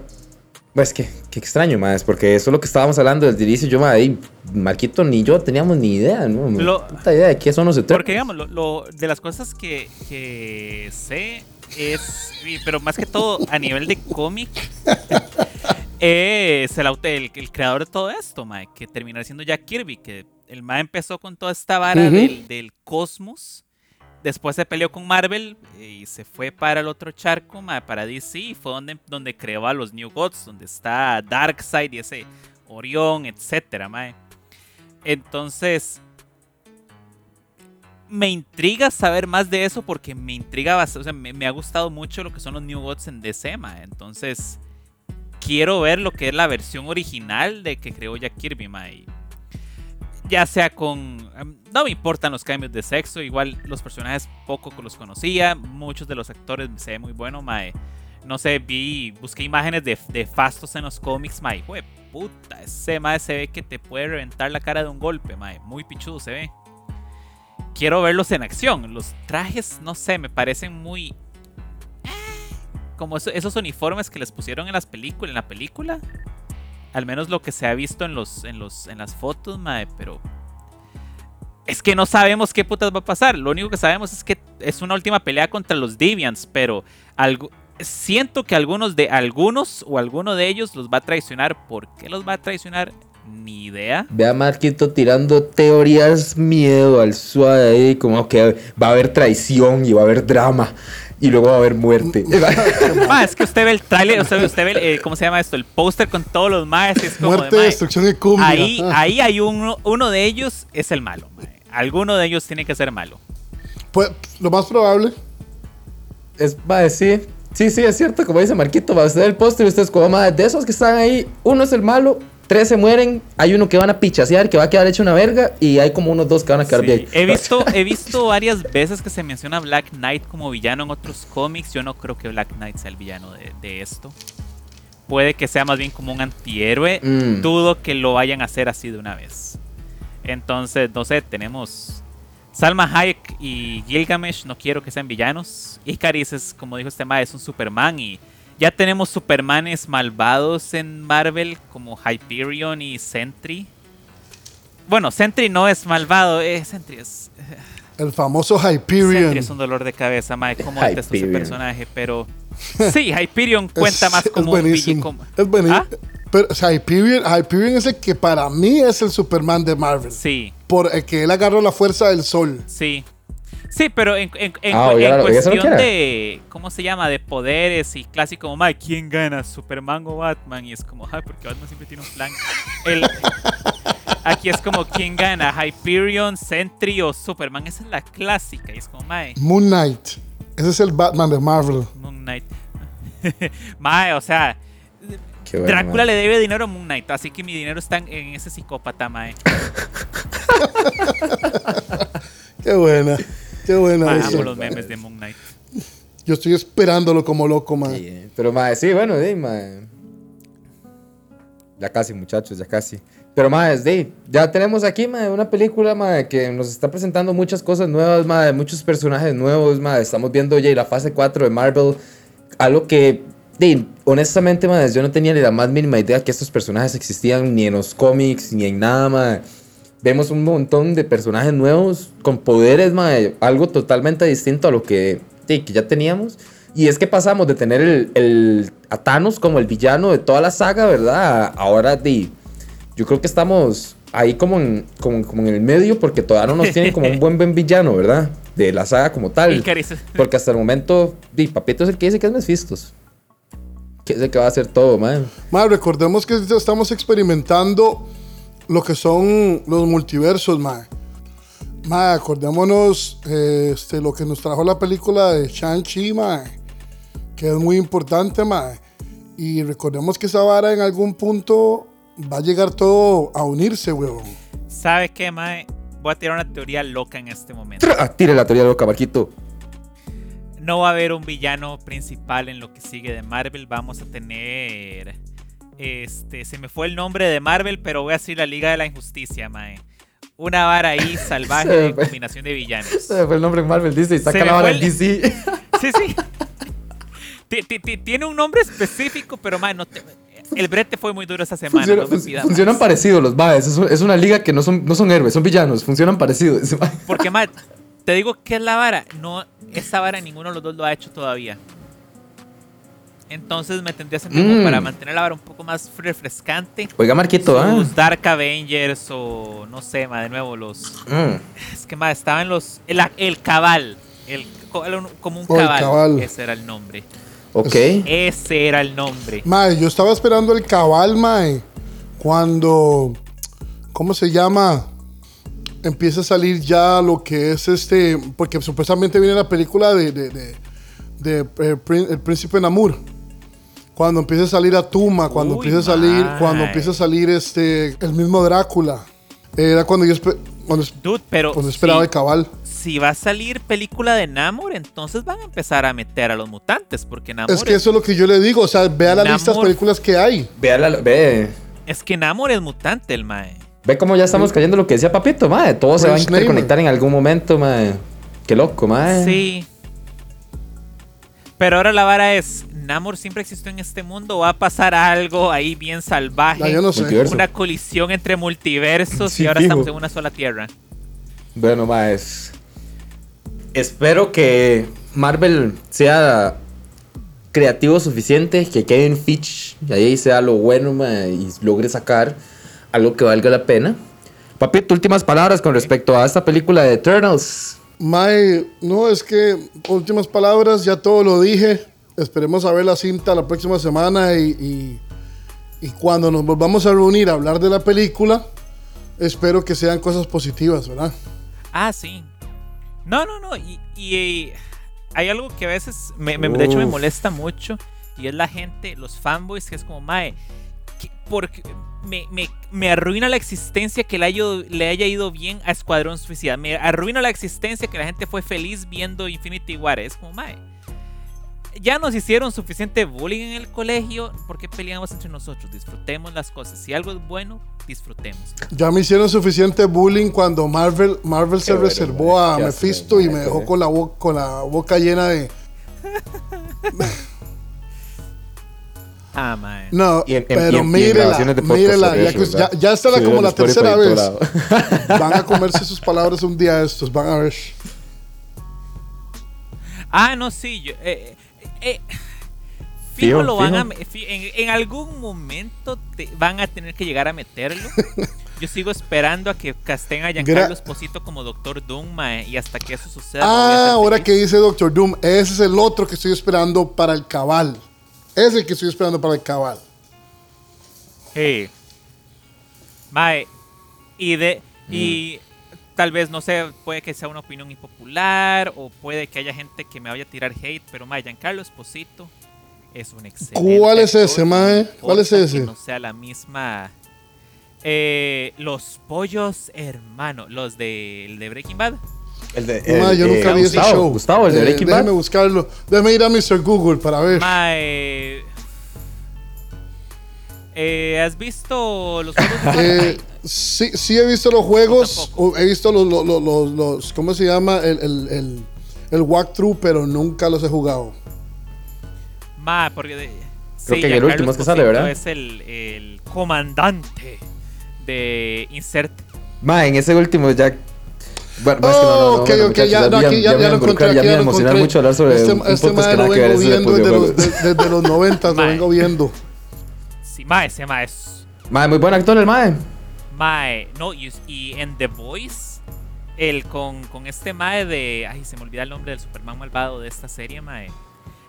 pues que, qué extraño, más, porque eso es lo que estábamos hablando desde el inicio. Yo, ma, ahí, Marquito ni yo teníamos ni idea, ¿no? Lo- Puta idea de qué son los Eternals. Porque digamos, lo, lo- de las cosas que, que sé es, pero más que todo a nivel de cómic, <laughs> es el, el, el creador de todo esto, mae, que terminó siendo Jack Kirby, que el mae empezó con toda esta vara del, del cosmos, después se peleó con Marvel y se fue para el otro charco, para DC, y fue donde, donde creó a los New Gods, donde está Darkseid y ese Orión, etcétera, mae. Entonces, me intriga saber más de eso porque me intriga bastante. O sea, me, ha gustado mucho lo que son los New Gods en DC, ma. Entonces, quiero ver lo que es la versión original de que creó Jack Kirby, ma. Ya sea con. em, No me importan los cambios de sexo. Igual los personajes poco los conocía. Muchos de los actores se ve muy bueno, ma. No sé, vi. Busqué imágenes de, de Fastos en los cómics, ma. Y, güey, puta. Ese ma se ve que te puede reventar la cara de un golpe, ma. Muy pichudo se ve quiero verlos en acción. Los trajes, no sé, me parecen muy. eh, Como eso- esos uniformes que les pusieron en las películas, en la película. Al menos lo que se ha visto en los, en los, en las fotos, mae, pero. Es que no sabemos qué putas va a pasar. Lo único que sabemos es que es una última pelea contra los Deviants, pero algo. Siento que algunos de algunos o alguno de ellos los va a traicionar. ¿Por qué los va a traicionar? Ni idea. Ve a Marquito tirando teorías miedo al suave ahí, como que va a haber traición y va a haber drama y luego va a haber muerte. <laughs> Ma, es que usted ve el trailer, usted, usted ve, el, eh, ¿cómo se llama esto? El póster con todos los maes. Es como de, Muerte, mae, destrucción y cumbia. ahí, Ah. <laughs> ahí hay uno, uno de ellos es el malo. Alguno de ellos tiene que ser malo. Pues, lo más probable. es, va sí, sí, sí, es cierto, como dice Marquito, va a ser el póster y ustedes como, "Ma, de esos que están ahí, uno es el malo, tres se mueren, hay uno que van a pichasear, que va a quedar hecho una verga, y hay como unos dos que van a quedar Sí, bien. He visto, he visto varias veces que se menciona Black Knight como villano en otros cómics. Yo no creo que Black Knight sea el villano de, de esto. Puede que sea más bien como un antihéroe. Mm. Dudo que lo vayan a hacer así de una vez. Entonces, no sé, tenemos Salma Hayek y Gilgamesh. No quiero que sean villanos. Icaris es, como dijo este ma, es un Superman. Y ya tenemos Supermanes malvados en Marvel como Hyperion y Sentry. Bueno, Sentry no es malvado, eh, Sentry es. El famoso Sentry Hyperion. es un dolor de cabeza, mae, cómo detesto ese personaje, pero. Sí, Hyperion <laughs> cuenta más como es un buenísimo. como- Es buenísimo. ¿Ah? Pero o sea, Hyperion, Hyperion es el que para mí es el Superman de Marvel. Sí, Por el que él agarró la fuerza del sol. sí. Sí, pero en, en- en- Ah, en cuestión de. ¿Cómo se llama? De poderes y clásico como, mae, ¿quién gana? ¿Superman o Batman? Y es como, ay, porque Batman siempre tiene un plan. El- aquí es como, ¿quién gana? ¿Hyperion, Sentry o Superman? Esa es la clásica. Y es como, mae. Moon Knight. Ese es el Batman de Marvel. Moon Knight. <laughs> Mae, o sea, Qué bueno, Drácula le debe dinero a Moon Knight, así que mi dinero está en, en ese psicópata, mae. <laughs> Qué buena. Qué buena. Mae, eso. amo los memes de Moon Knight. Yo estoy esperándolo como loco, man. Sí, eh, Pero, ma, sí, bueno, sí. Ya casi, muchachos, ya casi. Pero, ma, sí, ya tenemos aquí, ma, una película, ma, que nos está presentando muchas cosas nuevas, ma, de muchos personajes nuevos, ma. Estamos viendo ya la fase 4 de Marvel. Algo que, sí, honestamente, ma, yo no tenía ni la más mínima idea que estos personajes existían ni en los cómics, ni en nada, ma. Vemos un montón de personajes nuevos con poderes, algo totalmente distinto a lo que, sí, que ya teníamos. Y es que pasamos de tener el, el- a Thanos como el villano de toda la saga, ¿verdad? Ahora de, yo creo que estamos ahí como en, como, como en el medio porque todavía no nos tienen como un buen, buen villano, ¿verdad? De la saga como tal. Porque hasta el momento, di, Papito es el que dice que es Mephisto. Que es el que va a hacer todo, man. Ma, recordemos que estamos experimentando lo que son los multiversos, ma. Ma, acordémonos eh, este, lo que nos trajo la película de Shang-Chi, ma. Que es muy importante, ma. Y recordemos que esa vara en algún punto va a llegar todo a unirse, weón. ¿Sabe qué, mae? voy a tirar una teoría loca en este momento. Tire la teoría loca, Marquito. No va a haber un villano principal en lo que sigue de Marvel. Vamos a tener. Este, se me fue el nombre de Marvel, pero voy a decir la Liga de la Injusticia, mae. Una vara ahí <laughs> salvaje Se me de combinación de villanos. Ese fue el nombre en Marvel Disney. Se Saca me la vara el- DC. <laughs> Sí, sí. Ti- ti- ti- Tiene un nombre específico, pero mae, no te- el brete fue muy duro esa semana. Funciona- no me funcionan más. parecidos los maes. Es, un- es una liga que no son, no son héroes, son villanos. Funcionan parecidos. <laughs> Porque, mae, te digo que es la vara. No, esa vara ninguno de los dos lo ha hecho todavía. Entonces me tendría sentido como Mm. para mantener la vara un poco más refrescante. Oiga, Marquito, ¿ah? Sus Dark Avengers o no sé, ma, de nuevo los. Mm. Es que ma, estaban los. El, el cabal. El, co- como un Oh, el cabal. cabal. Ese era el nombre. Ok. Ese era el nombre. Mae, yo estaba esperando el cabal, mae. Cuando. ¿Cómo se llama? Empieza a salir ya lo que es este. Porque supuestamente viene la película de. de, de- de, eh, El Príncipe Namur. Cuando empieza a salir Atuma, cuando Uy, empieza a salir. Cuando empieza a salir este. El mismo Drácula. Era cuando yo cuando, Dude, pero. cuando esperaba si, el cabal. si va a salir película de Namor, entonces van a empezar a meter a los mutantes. Porque Namor Es que eso es lo que yo le digo. O sea, vea la lista de Namor- películas que hay. Ve, a la- ve. es que Namor es mutante, el mae. Ve cómo ya estamos cayendo en lo que decía Papito, mae. Todo se va a interconectar en algún momento, mae. Qué loco, mae. Sí. Pero ahora la vara es, ¿Namor siempre existió en este mundo va a pasar algo ahí bien salvaje? No, yo no sé. Una colisión entre multiversos Sí, y ahora fijo. estamos en una sola tierra. Bueno, más. Espero que Marvel sea creativo suficiente, que Kevin Fitch y ahí sea lo bueno ma, y logre sacar algo que valga la pena. Papito, últimas palabras con respecto a esta película de Eternals. Mae, no, es que últimas palabras, ya todo lo dije. Esperemos a ver la cinta la próxima semana y, y- y cuando nos volvamos a reunir a hablar de la película, espero que sean cosas positivas, ¿verdad? Ah, sí. No, no, no. Y, y, eh, hay algo que a veces, me, me- de hecho, me molesta mucho. Y es la gente, los fanboys, que es como, mae, que- porque me, me- me arruina la existencia que le haya, le haya ido bien a Escuadrón Suicida. Me arruina la existencia que la gente fue feliz viendo Infinity War. Es como, mae. Ya nos hicieron suficiente bullying en el colegio. ¿Por qué peleamos entre nosotros? Disfrutemos las cosas. Si algo es bueno, disfrutemos. Ya me hicieron suficiente bullying cuando Marvel, Marvel se bueno, reservó a Mephisto y me dejó con la, bo- con la boca llena de... Ah, mae. No, Y en- en- y en- y pero en mírela, ya, está la- Sí, como la tercera vez. <laughs> Van a comerse sus palabras un día estos, van a ver. Ah, no, sí. Yo, eh, eh, fijo, Fijo, lo van fijo. a. me- fi- En, en algún momento te- van a tener que llegar a meterlo. <laughs> Yo sigo esperando a que casten a Giancarlo Esposito como Doctor Doom, mae, y hasta que eso suceda. no Ah, ahora que dice Doctor Doom, ese es el otro que estoy esperando para el cabal. Es el que estoy esperando para el cabal. Sí. Mae, y de. Y tal vez, no sé, puede que sea una opinión impopular, o puede que haya gente que me vaya a tirar hate, pero mae, Giancarlo Esposito es un excelente. ¿Cuál es actor, ese, mae? no ¿Cuál es ese? Que no sea la misma. Eh, los pollos hermano, los de, el de Breaking Bad. El de, Ma, el- yo nunca eh, vi ese Gustavo, show. Gustavo, el de Eh, Breaking Bad. buscarlo. Déjeme ir a Mr. Google para ver. Mae. Eh, ¿Has visto los juegos de <laughs> Eh, sí, sí he visto los juegos. He visto los, los, los, los- los- ¿cómo se llama? El, el, el, el walkthrough, pero nunca los he jugado. Ma, porque de- Creo que en el último es que sale, ¿verdad? Es el, el comandante de Insert. Ma, en ese último ya. Bueno, más que no, no, Oh, bueno, ya, no, me- aquí ya, me ya lo encontré, Ya me ya lo emocionar encontré. mucho hablar sobre este, un este podcast que lo nada que ver desde desde los 90, lo <laughs> vengo viendo. Sí, mae, se llama es. Ma, muy buen actor el mae. Mae, no, y, y en The Voice, el con, con este mae de. Ay, se me olvida el nombre del Superman malvado de esta serie, mae.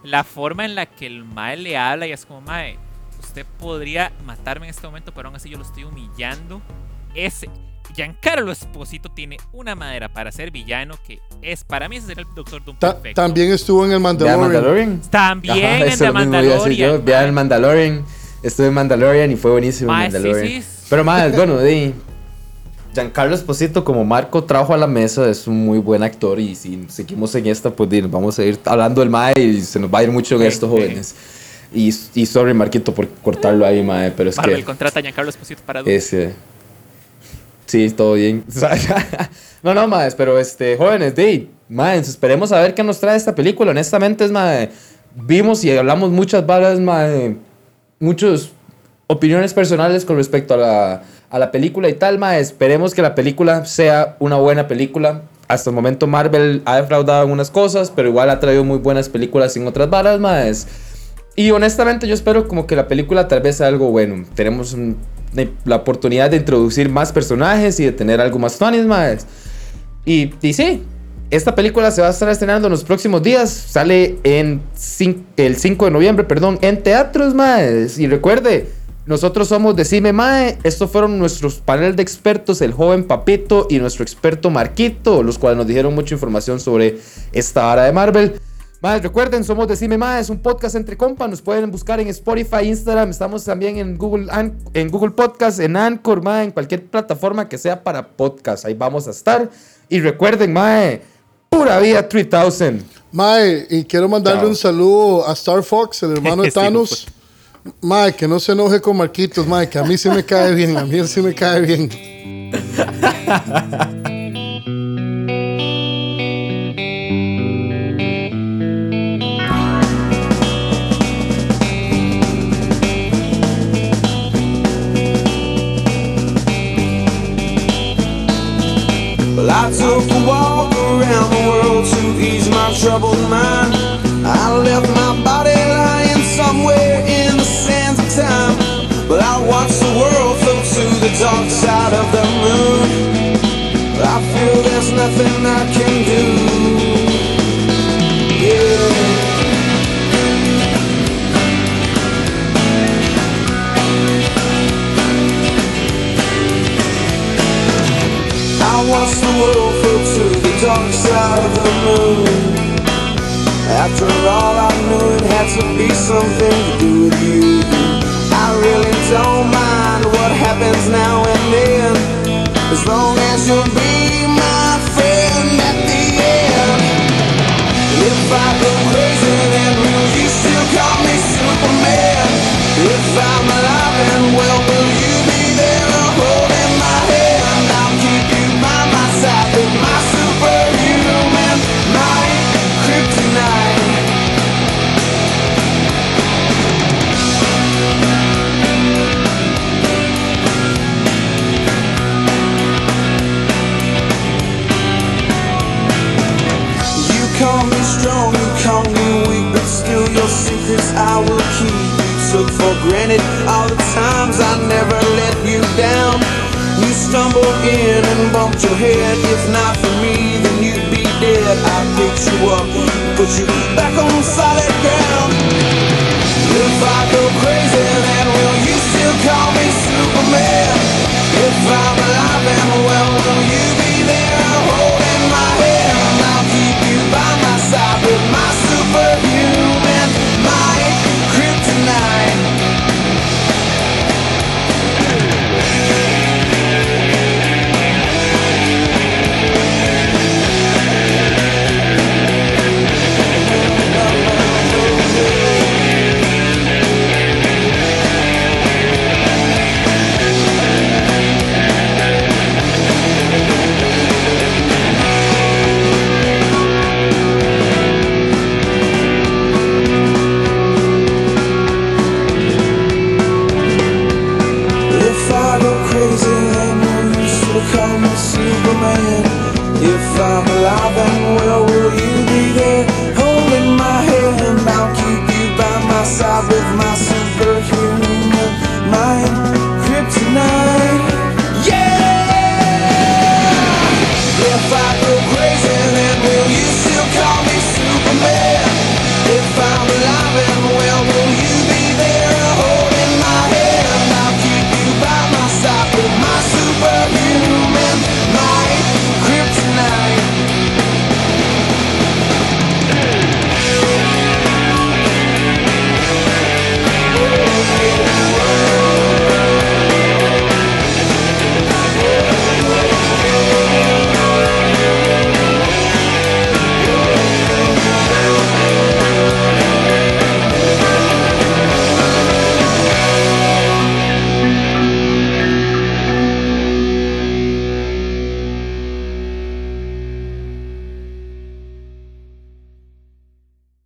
La forma en la que el mae le habla y es como, mae, usted podría matarme en este momento, pero aún así yo lo estoy humillando. Ese. Giancarlo Esposito tiene una madera para ser villano que es, para mí ese sería el Doctor Doom Ta- perfecto. también estuvo en el Mandalorian. Mandalorian. También Ajá, en yo. Mandalorian. Vea mae. el Mandalorian. Estuve en Mandalorian y fue buenísimo sí, Mandalorian. sí. Pero más, bueno, di. Giancarlo Esposito, como Marco trajo a la mesa, es un muy buen actor. Y si seguimos en esta, pues vamos a ir hablando del Mae y se nos va a ir mucho en estos jóvenes. Y, y, sorry, Marquito, por cortarlo ahí, Mae, pero es Marvel que. contrata a Giancarlo Esposito para Ese. Sí, todo bien. <laughs> no, no, Mae, pero este, jóvenes, Dave, Mae, esperemos a ver qué nos trae esta película. Honestamente, es Mae. Vimos y hablamos muchas balas, Mae. Muchas opiniones personales con respecto a la a la película y tal, ma. Esperemos que la película sea una buena película. Hasta el momento Marvel ha defraudado algunas cosas, pero igual ha traído muy buenas películas en otras varas, más. Y honestamente yo espero como que la película tal vez sea algo bueno. Tenemos la oportunidad de introducir más personajes y de tener algo más funny, más. Y, y sí, esta película se va a estar estrenando en los próximos días. Sale en el 5 de noviembre, perdón, en teatros, más. Y recuerde, nosotros somos Decime Mae. Estos fueron nuestros panel de expertos, el joven Papito y nuestro experto Marquito, los cuales nos dijeron mucha información sobre esta hora de Marvel. Mae, recuerden, somos Decime Mae, es un podcast entre compas. Nos pueden buscar en Spotify, Instagram. Estamos también en Google, en Google Podcast, en Anchor, Mae, en cualquier plataforma que sea para podcast. Ahí vamos a estar. Y recuerden, Mae, pura vida 3000. Mae, y quiero mandarle un saludo a Star Fox, el hermano <laughs> de Thanos. Mae, que no se enoje con Marquitos, Mae, que a mí sí me cae bien, a mí sí me cae bien. A walk around the world to ease my troubled mind. I left my body lying somewhere in the sands of time. But I watch the world float to the dark side of the moon. I feel there's nothing I can do. Yeah. I watch the world the side of the moon. After all, I knew it had to be something to do with you. I really don't mind what happens now and then As long as you'll be my friend at the end If I go crazy then will you still call me Superman? If I'm alive and well If not for me, then dead. I picked you up, put you back on solid ground. If I go crazy, then will you still call me Superman? If I'm alive and well, will you be there holding my hand?